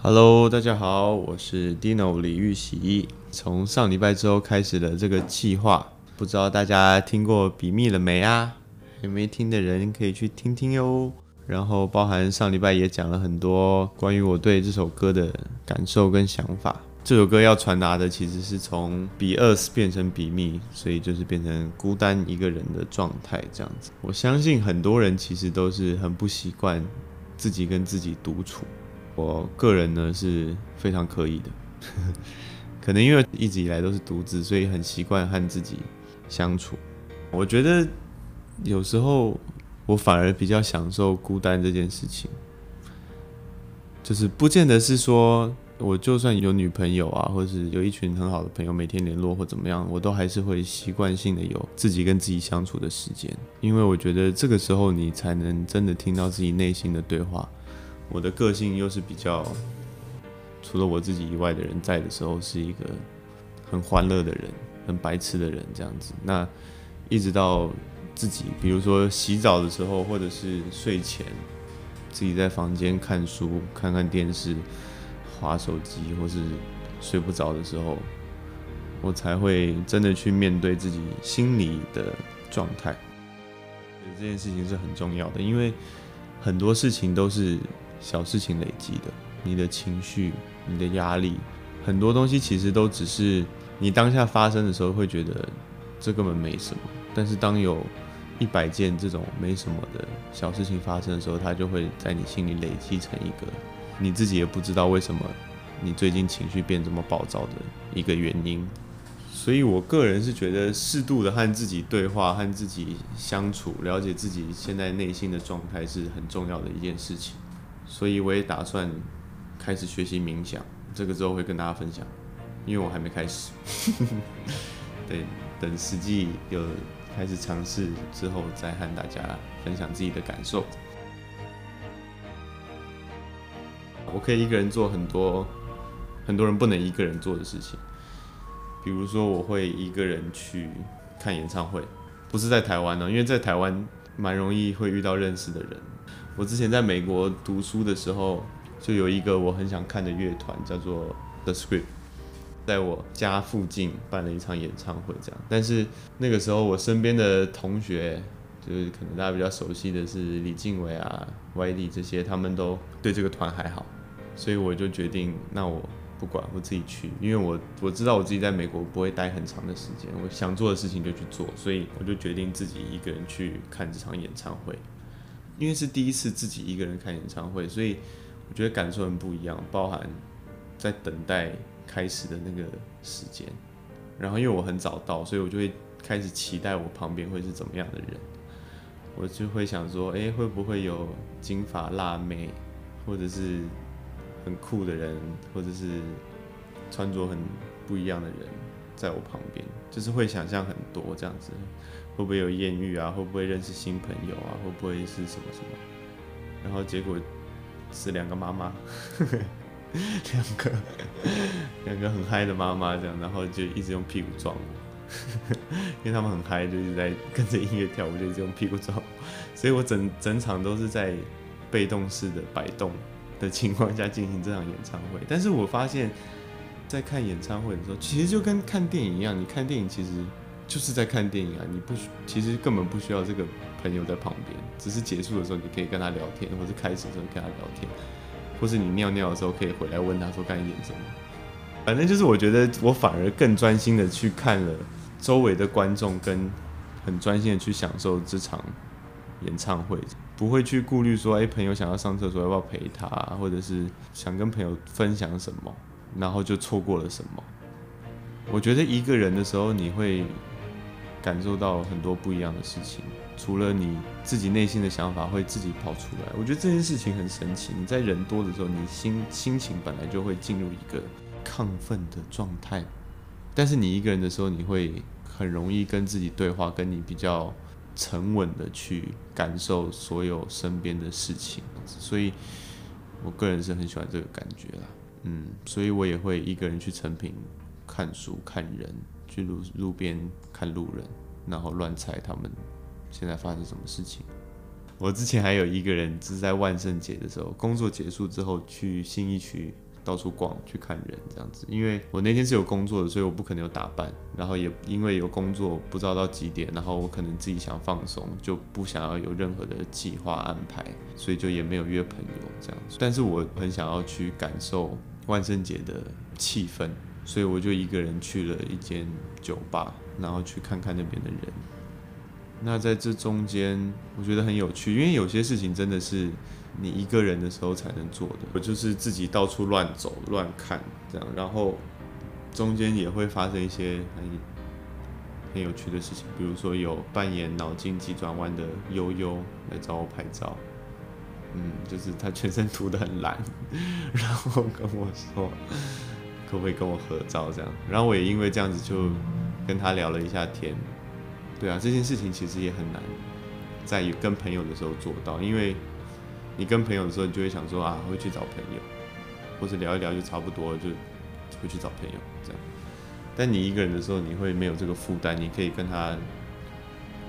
Hello，大家好，我是 Dino 李玉玺。从上礼拜之后开始的这个计划，不知道大家听过比密了没啊？还没听的人可以去听听哟。然后包含上礼拜也讲了很多关于我对这首歌的感受跟想法。这首歌要传达的其实是从 Be Us 变成笔密，所以就是变成孤单一个人的状态这样子。我相信很多人其实都是很不习惯自己跟自己独处。我个人呢是非常可以的，可能因为一直以来都是独自，所以很习惯和自己相处。我觉得有时候我反而比较享受孤单这件事情，就是不见得是说我就算有女朋友啊，或是有一群很好的朋友，每天联络或怎么样，我都还是会习惯性的有自己跟自己相处的时间，因为我觉得这个时候你才能真的听到自己内心的对话。我的个性又是比较，除了我自己以外的人在的时候，是一个很欢乐的人，很白痴的人这样子。那一直到自己，比如说洗澡的时候，或者是睡前，自己在房间看书、看看电视、滑手机，或是睡不着的时候，我才会真的去面对自己心里的状态。这件事情是很重要的，因为很多事情都是。小事情累积的，你的情绪、你的压力，很多东西其实都只是你当下发生的时候会觉得这根本没什么，但是当有一百件这种没什么的小事情发生的时候，它就会在你心里累积成一个你自己也不知道为什么你最近情绪变这么暴躁的一个原因。所以我个人是觉得适度的和自己对话、和自己相处、了解自己现在内心的状态是很重要的一件事情。所以我也打算开始学习冥想，这个之后会跟大家分享，因为我还没开始。对，等实际有开始尝试之后，再和大家分享自己的感受。我可以一个人做很多很多人不能一个人做的事情，比如说我会一个人去看演唱会，不是在台湾呢，因为在台湾蛮容易会遇到认识的人。我之前在美国读书的时候，就有一个我很想看的乐团，叫做 The Script，在我家附近办了一场演唱会，这样。但是那个时候，我身边的同学，就是可能大家比较熟悉的是李静伟啊、歪力这些，他们都对这个团还好，所以我就决定，那我不管，我自己去，因为我我知道我自己在美国不会待很长的时间，我想做的事情就去做，所以我就决定自己一个人去看这场演唱会。因为是第一次自己一个人看演唱会，所以我觉得感受很不一样，包含在等待开始的那个时间。然后因为我很早到，所以我就会开始期待我旁边会是怎么样的人。我就会想说，哎，会不会有金发辣妹，或者是很酷的人，或者是穿着很不一样的人在我旁边，就是会想象很多这样子。会不会有艳遇啊？会不会认识新朋友啊？会不会是什么什么？然后结果是两个妈妈，两个两个很嗨的妈妈这样，然后就一直用屁股撞我，因为他们很嗨，就一直在跟着音乐跳舞，就一直用屁股撞我，所以我整整场都是在被动式的摆动的情况下进行这场演唱会。但是我发现，在看演唱会的时候，其实就跟看电影一样，你看电影其实。就是在看电影啊，你不需其实根本不需要这个朋友在旁边，只是结束的时候你可以跟他聊天，或是开始的时候跟他聊天，或是你尿尿的时候可以回来问他说该演什么。反正就是我觉得我反而更专心的去看了周围的观众，跟很专心的去享受这场演唱会，不会去顾虑说，哎，朋友想要上厕所要不要陪他，或者是想跟朋友分享什么，然后就错过了什么。我觉得一个人的时候你会。感受到很多不一样的事情，除了你自己内心的想法会自己跑出来，我觉得这件事情很神奇。你在人多的时候，你心心情本来就会进入一个亢奋的状态，但是你一个人的时候，你会很容易跟自己对话，跟你比较沉稳的去感受所有身边的事情。所以，我个人是很喜欢这个感觉啦，嗯，所以我也会一个人去成品看书看人。去路路边看路人，然后乱猜他们现在发生什么事情。我之前还有一个人，就是在万圣节的时候，工作结束之后去新义区到处逛，去看人这样子。因为我那天是有工作的，所以我不可能有打扮。然后也因为有工作，不知道到几点，然后我可能自己想放松，就不想要有任何的计划安排，所以就也没有约朋友这样子。但是我很想要去感受万圣节的气氛，所以我就一个人去了一间酒吧，然后去看看那边的人。那在这中间，我觉得很有趣，因为有些事情真的是你一个人的时候才能做的。我就是自己到处乱走、乱看这样，然后中间也会发生一些很很有趣的事情，比如说有扮演脑筋急转弯的悠悠来找我拍照，嗯，就是他全身涂得很蓝，然后跟我说可不可以跟我合照这样，然后我也因为这样子就跟他聊了一下天。对啊，这件事情其实也很难在跟朋友的时候做到，因为你跟朋友的时候，你就会想说啊，会去找朋友，或者聊一聊就差不多，就会去找朋友这样。但你一个人的时候，你会没有这个负担，你可以跟他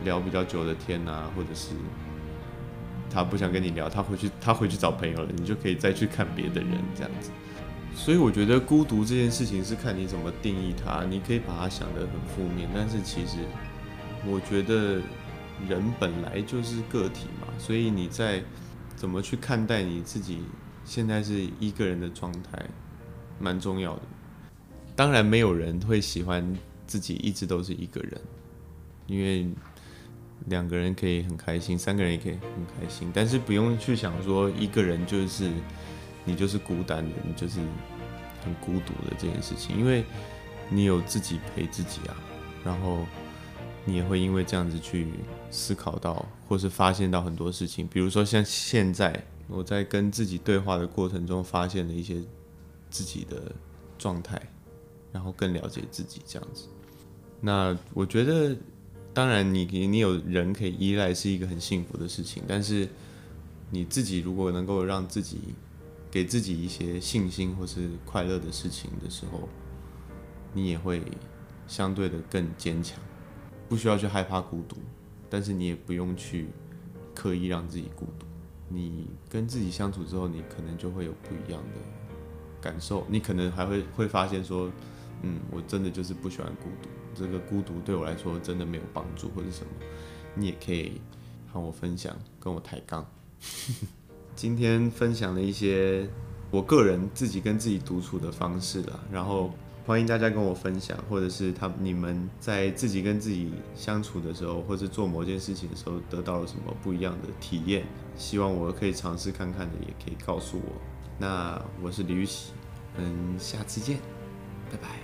聊比较久的天啊，或者是他不想跟你聊，他回去他回去找朋友了，你就可以再去看别的人这样子。所以我觉得孤独这件事情是看你怎么定义它，你可以把它想得很负面，但是其实。我觉得人本来就是个体嘛，所以你在怎么去看待你自己现在是一个人的状态，蛮重要的。当然，没有人会喜欢自己一直都是一个人，因为两个人可以很开心，三个人也可以很开心，但是不用去想说一个人就是你就是孤单的，你就是很孤独的这件事情，因为你有自己陪自己啊，然后。你也会因为这样子去思考到，或是发现到很多事情，比如说像现在我在跟自己对话的过程中，发现了一些自己的状态，然后更了解自己这样子。那我觉得，当然你你有人可以依赖是一个很幸福的事情，但是你自己如果能够让自己给自己一些信心或是快乐的事情的时候，你也会相对的更坚强。不需要去害怕孤独，但是你也不用去刻意让自己孤独。你跟自己相处之后，你可能就会有不一样的感受。你可能还会会发现说，嗯，我真的就是不喜欢孤独。这个孤独对我来说真的没有帮助，或者什么。你也可以和我分享，跟我抬杠。今天分享了一些我个人自己跟自己独处的方式啦，然后。欢迎大家跟我分享，或者是他你们在自己跟自己相处的时候，或者做某件事情的时候，得到了什么不一样的体验？希望我可以尝试看看的，也可以告诉我。那我是李玉玺，嗯，下次见，拜拜。